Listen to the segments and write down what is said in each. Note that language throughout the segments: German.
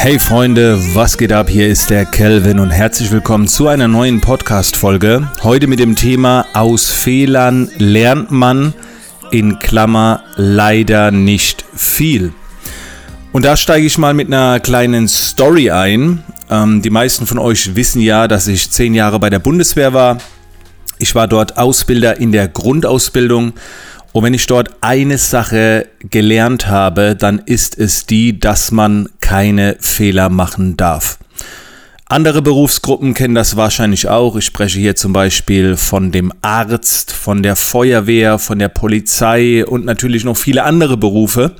Hey Freunde, was geht ab? Hier ist der Kelvin und herzlich willkommen zu einer neuen Podcast-Folge. Heute mit dem Thema Aus Fehlern lernt man in Klammer leider nicht viel. Und da steige ich mal mit einer kleinen Story ein. Ähm, die meisten von euch wissen ja, dass ich zehn Jahre bei der Bundeswehr war. Ich war dort Ausbilder in der Grundausbildung und wenn ich dort eine Sache gelernt habe, dann ist es die, dass man keine Fehler machen darf. Andere Berufsgruppen kennen das wahrscheinlich auch. Ich spreche hier zum Beispiel von dem Arzt, von der Feuerwehr, von der Polizei und natürlich noch viele andere Berufe.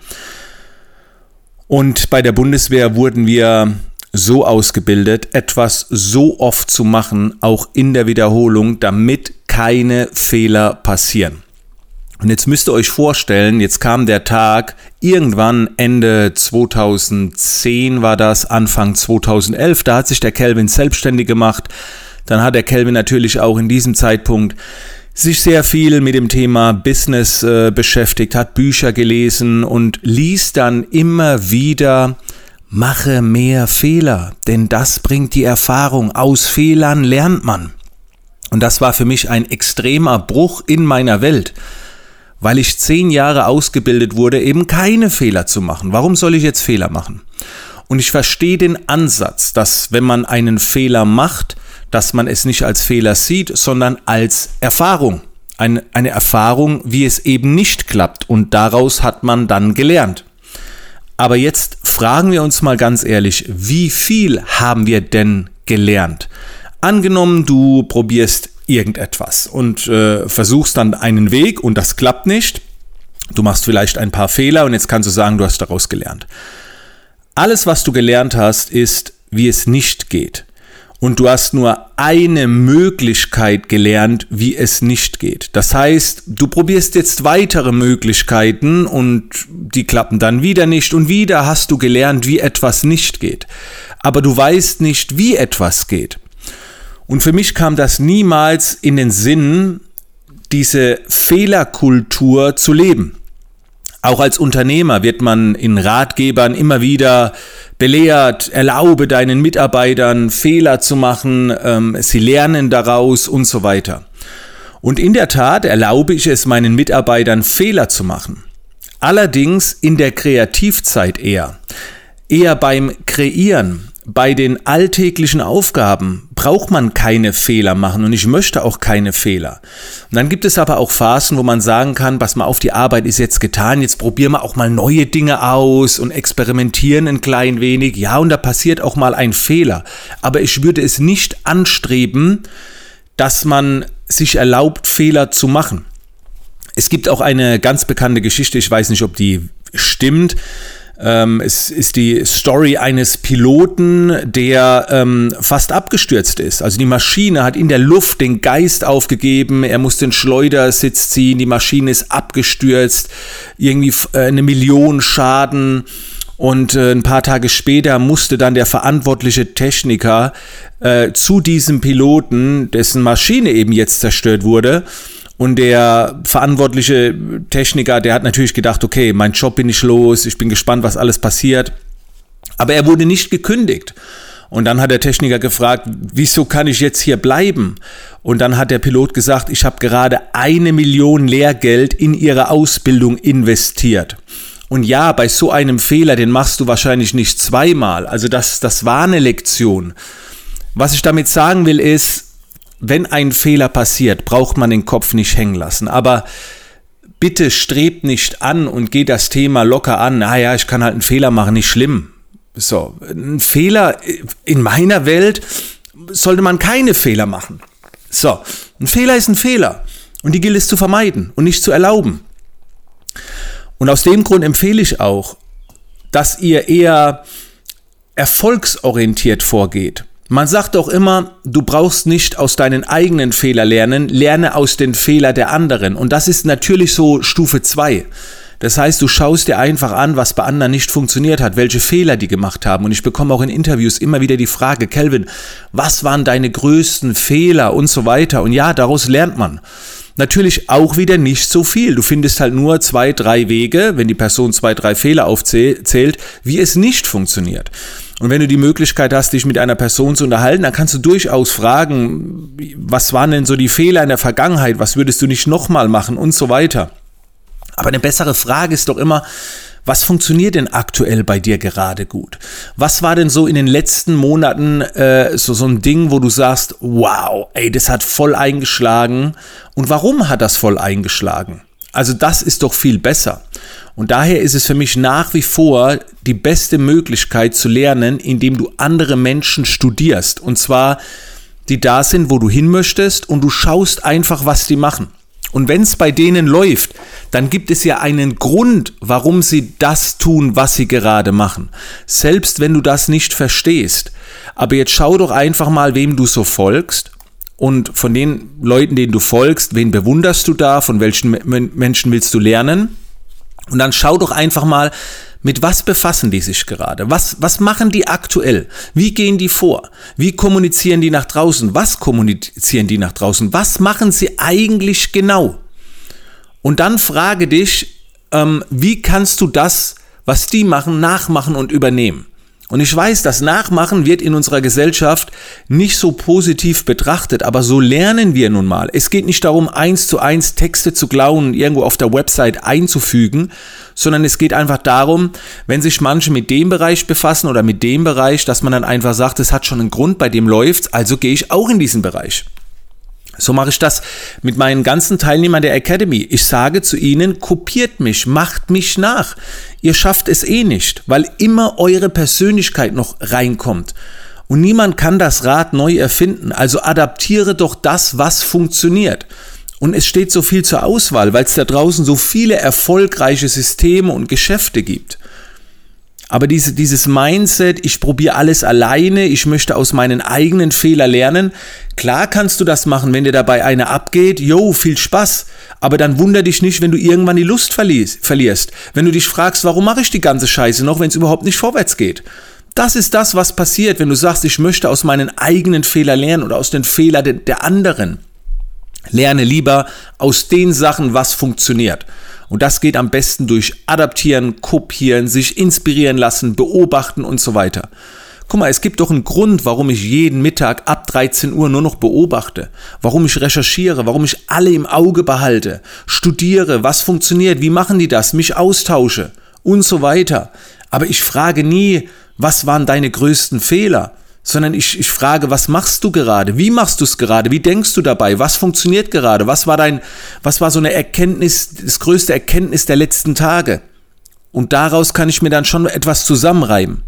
Und bei der Bundeswehr wurden wir so ausgebildet, etwas so oft zu machen, auch in der Wiederholung, damit keine Fehler passieren. Und jetzt müsst ihr euch vorstellen, jetzt kam der Tag, irgendwann Ende 2010 war das, Anfang 2011, da hat sich der Kelvin selbstständig gemacht. Dann hat der Kelvin natürlich auch in diesem Zeitpunkt sich sehr viel mit dem Thema Business äh, beschäftigt, hat Bücher gelesen und liest dann immer wieder, mache mehr Fehler, denn das bringt die Erfahrung. Aus Fehlern lernt man. Und das war für mich ein extremer Bruch in meiner Welt weil ich zehn Jahre ausgebildet wurde, eben keine Fehler zu machen. Warum soll ich jetzt Fehler machen? Und ich verstehe den Ansatz, dass wenn man einen Fehler macht, dass man es nicht als Fehler sieht, sondern als Erfahrung. Eine, eine Erfahrung, wie es eben nicht klappt. Und daraus hat man dann gelernt. Aber jetzt fragen wir uns mal ganz ehrlich, wie viel haben wir denn gelernt? Angenommen, du probierst irgendetwas und äh, versuchst dann einen Weg und das klappt nicht. Du machst vielleicht ein paar Fehler und jetzt kannst du sagen, du hast daraus gelernt. Alles, was du gelernt hast, ist, wie es nicht geht. Und du hast nur eine Möglichkeit gelernt, wie es nicht geht. Das heißt, du probierst jetzt weitere Möglichkeiten und die klappen dann wieder nicht und wieder hast du gelernt, wie etwas nicht geht. Aber du weißt nicht, wie etwas geht. Und für mich kam das niemals in den Sinn, diese Fehlerkultur zu leben. Auch als Unternehmer wird man in Ratgebern immer wieder belehrt, erlaube deinen Mitarbeitern Fehler zu machen, ähm, sie lernen daraus und so weiter. Und in der Tat erlaube ich es meinen Mitarbeitern Fehler zu machen. Allerdings in der Kreativzeit eher. Eher beim Kreieren, bei den alltäglichen Aufgaben braucht man keine Fehler machen und ich möchte auch keine Fehler. Und dann gibt es aber auch Phasen, wo man sagen kann, pass mal auf, die Arbeit ist jetzt getan, jetzt probieren wir auch mal neue Dinge aus und experimentieren ein klein wenig. Ja, und da passiert auch mal ein Fehler. Aber ich würde es nicht anstreben, dass man sich erlaubt, Fehler zu machen. Es gibt auch eine ganz bekannte Geschichte, ich weiß nicht, ob die stimmt. Ähm, es ist die Story eines Piloten, der ähm, fast abgestürzt ist. Also die Maschine hat in der Luft den Geist aufgegeben, er muss den Schleudersitz ziehen, die Maschine ist abgestürzt, irgendwie äh, eine Million Schaden. Und äh, ein paar Tage später musste dann der verantwortliche Techniker äh, zu diesem Piloten, dessen Maschine eben jetzt zerstört wurde, und der verantwortliche Techniker, der hat natürlich gedacht, okay, mein Job bin ich los, ich bin gespannt, was alles passiert. Aber er wurde nicht gekündigt. Und dann hat der Techniker gefragt, wieso kann ich jetzt hier bleiben? Und dann hat der Pilot gesagt, ich habe gerade eine Million Lehrgeld in Ihre Ausbildung investiert. Und ja, bei so einem Fehler, den machst du wahrscheinlich nicht zweimal. Also das, das war eine Lektion. Was ich damit sagen will, ist, wenn ein Fehler passiert, braucht man den Kopf nicht hängen lassen. Aber bitte strebt nicht an und geht das Thema locker an. Naja, ich kann halt einen Fehler machen, nicht schlimm. So, ein Fehler in meiner Welt sollte man keine Fehler machen. So, ein Fehler ist ein Fehler und die gilt es zu vermeiden und nicht zu erlauben. Und aus dem Grund empfehle ich auch, dass ihr eher erfolgsorientiert vorgeht. Man sagt auch immer, du brauchst nicht aus deinen eigenen Fehler lernen, lerne aus den Fehlern der anderen. Und das ist natürlich so Stufe 2. Das heißt, du schaust dir einfach an, was bei anderen nicht funktioniert hat, welche Fehler die gemacht haben. Und ich bekomme auch in Interviews immer wieder die Frage, Kelvin, was waren deine größten Fehler und so weiter. Und ja, daraus lernt man. Natürlich auch wieder nicht so viel. Du findest halt nur zwei, drei Wege, wenn die Person zwei, drei Fehler aufzählt, wie es nicht funktioniert. Und wenn du die Möglichkeit hast, dich mit einer Person zu unterhalten, dann kannst du durchaus fragen, was waren denn so die Fehler in der Vergangenheit, was würdest du nicht nochmal machen und so weiter. Aber eine bessere Frage ist doch immer, was funktioniert denn aktuell bei dir gerade gut? Was war denn so in den letzten Monaten äh, so, so ein Ding, wo du sagst, wow, ey, das hat voll eingeschlagen. Und warum hat das voll eingeschlagen? Also das ist doch viel besser. Und daher ist es für mich nach wie vor die beste Möglichkeit zu lernen, indem du andere Menschen studierst. Und zwar die da sind, wo du hin möchtest und du schaust einfach, was die machen. Und wenn es bei denen läuft, dann gibt es ja einen Grund, warum sie das tun, was sie gerade machen. Selbst wenn du das nicht verstehst. Aber jetzt schau doch einfach mal, wem du so folgst. Und von den Leuten, denen du folgst, wen bewunderst du da? Von welchen Menschen willst du lernen? Und dann schau doch einfach mal, mit was befassen die sich gerade? Was, was machen die aktuell? Wie gehen die vor? Wie kommunizieren die nach draußen? Was kommunizieren die nach draußen? Was machen sie eigentlich genau? Und dann frage dich, ähm, wie kannst du das, was die machen, nachmachen und übernehmen? Und ich weiß, das Nachmachen wird in unserer Gesellschaft nicht so positiv betrachtet, aber so lernen wir nun mal. Es geht nicht darum, eins zu eins Texte zu klauen und irgendwo auf der Website einzufügen, sondern es geht einfach darum, wenn sich manche mit dem Bereich befassen oder mit dem Bereich, dass man dann einfach sagt, es hat schon einen Grund, bei dem läuft's, also gehe ich auch in diesen Bereich. So mache ich das mit meinen ganzen Teilnehmern der Academy. Ich sage zu ihnen, kopiert mich, macht mich nach. Ihr schafft es eh nicht, weil immer eure Persönlichkeit noch reinkommt. Und niemand kann das Rad neu erfinden. Also adaptiere doch das, was funktioniert. Und es steht so viel zur Auswahl, weil es da draußen so viele erfolgreiche Systeme und Geschäfte gibt. Aber diese, dieses Mindset, ich probiere alles alleine, ich möchte aus meinen eigenen Fehlern lernen, klar kannst du das machen, wenn dir dabei eine abgeht, yo, viel Spaß. Aber dann wunder dich nicht, wenn du irgendwann die Lust verlierst. Wenn du dich fragst, warum mache ich die ganze Scheiße noch, wenn es überhaupt nicht vorwärts geht. Das ist das, was passiert, wenn du sagst, ich möchte aus meinen eigenen Fehlern lernen oder aus den Fehlern der anderen. Lerne lieber aus den Sachen, was funktioniert. Und das geht am besten durch Adaptieren, Kopieren, sich inspirieren lassen, beobachten und so weiter. Guck mal, es gibt doch einen Grund, warum ich jeden Mittag ab 13 Uhr nur noch beobachte, warum ich recherchiere, warum ich alle im Auge behalte, studiere, was funktioniert, wie machen die das, mich austausche und so weiter. Aber ich frage nie, was waren deine größten Fehler? Sondern ich, ich frage, was machst du gerade? Wie machst du es gerade? Wie denkst du dabei? Was funktioniert gerade? Was war dein, was war so eine Erkenntnis, das größte Erkenntnis der letzten Tage? Und daraus kann ich mir dann schon etwas zusammenreiben.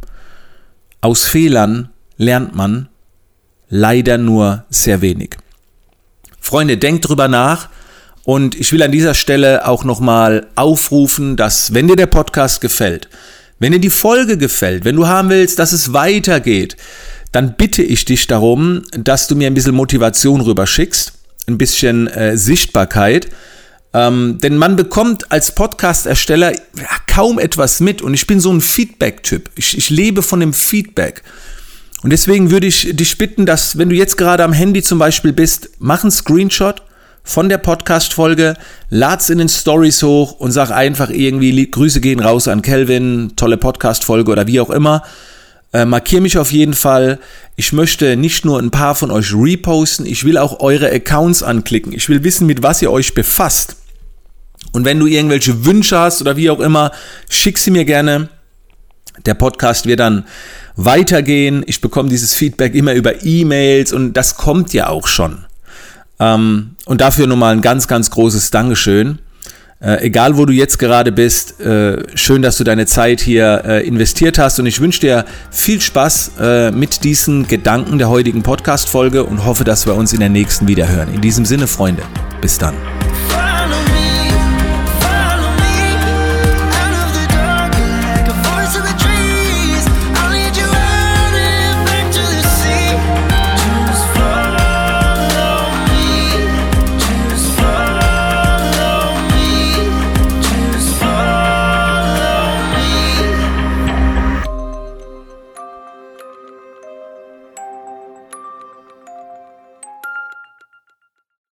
Aus Fehlern lernt man leider nur sehr wenig. Freunde, denkt drüber nach. Und ich will an dieser Stelle auch nochmal aufrufen, dass wenn dir der Podcast gefällt, wenn dir die Folge gefällt, wenn du haben willst, dass es weitergeht, dann bitte ich dich darum, dass du mir ein bisschen Motivation rüberschickst, ein bisschen äh, Sichtbarkeit. Ähm, denn man bekommt als Podcast-Ersteller kaum etwas mit und ich bin so ein Feedback-Typ. Ich, ich lebe von dem Feedback. Und deswegen würde ich dich bitten, dass, wenn du jetzt gerade am Handy zum Beispiel bist, mach einen Screenshot von der Podcast-Folge, lad's in den Stories hoch und sag einfach irgendwie, Grüße gehen raus an Kelvin, tolle Podcast-Folge oder wie auch immer. Äh, markier mich auf jeden Fall. Ich möchte nicht nur ein paar von euch reposten, ich will auch eure Accounts anklicken. Ich will wissen, mit was ihr euch befasst. Und wenn du irgendwelche Wünsche hast oder wie auch immer, schick sie mir gerne. Der Podcast wird dann weitergehen. Ich bekomme dieses Feedback immer über E-Mails und das kommt ja auch schon. Ähm, und dafür nochmal ein ganz, ganz großes Dankeschön. Äh, egal, wo du jetzt gerade bist, äh, schön, dass du deine Zeit hier äh, investiert hast und ich wünsche dir viel Spaß äh, mit diesen Gedanken der heutigen Podcast-Folge und hoffe, dass wir uns in der nächsten wieder hören. In diesem Sinne, Freunde, bis dann.